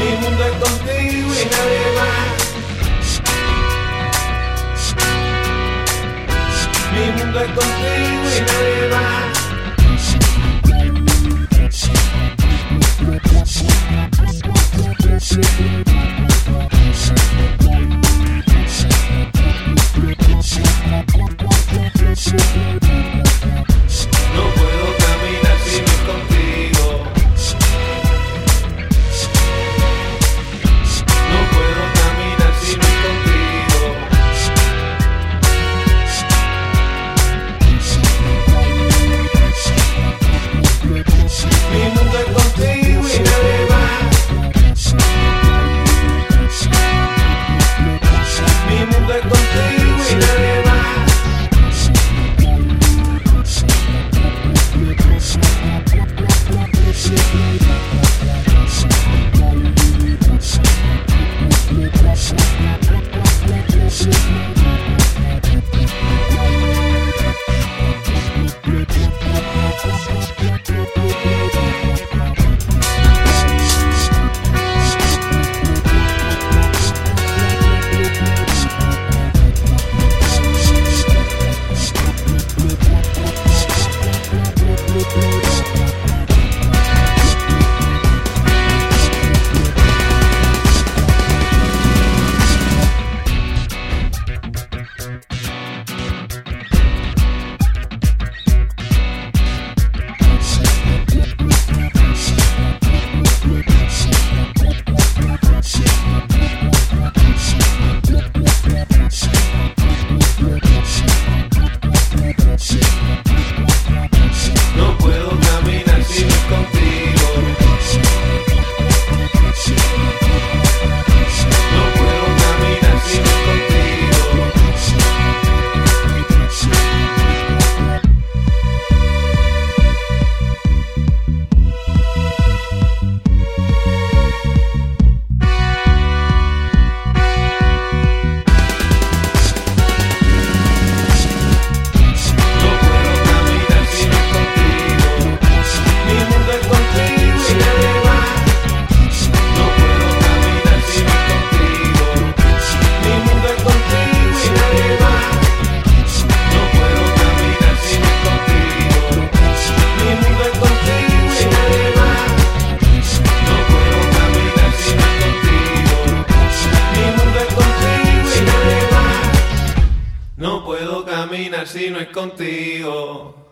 Mi mundo es contigo y nadie más. Mi mundo es contigo y nadie más. let them. camina si no es contigo?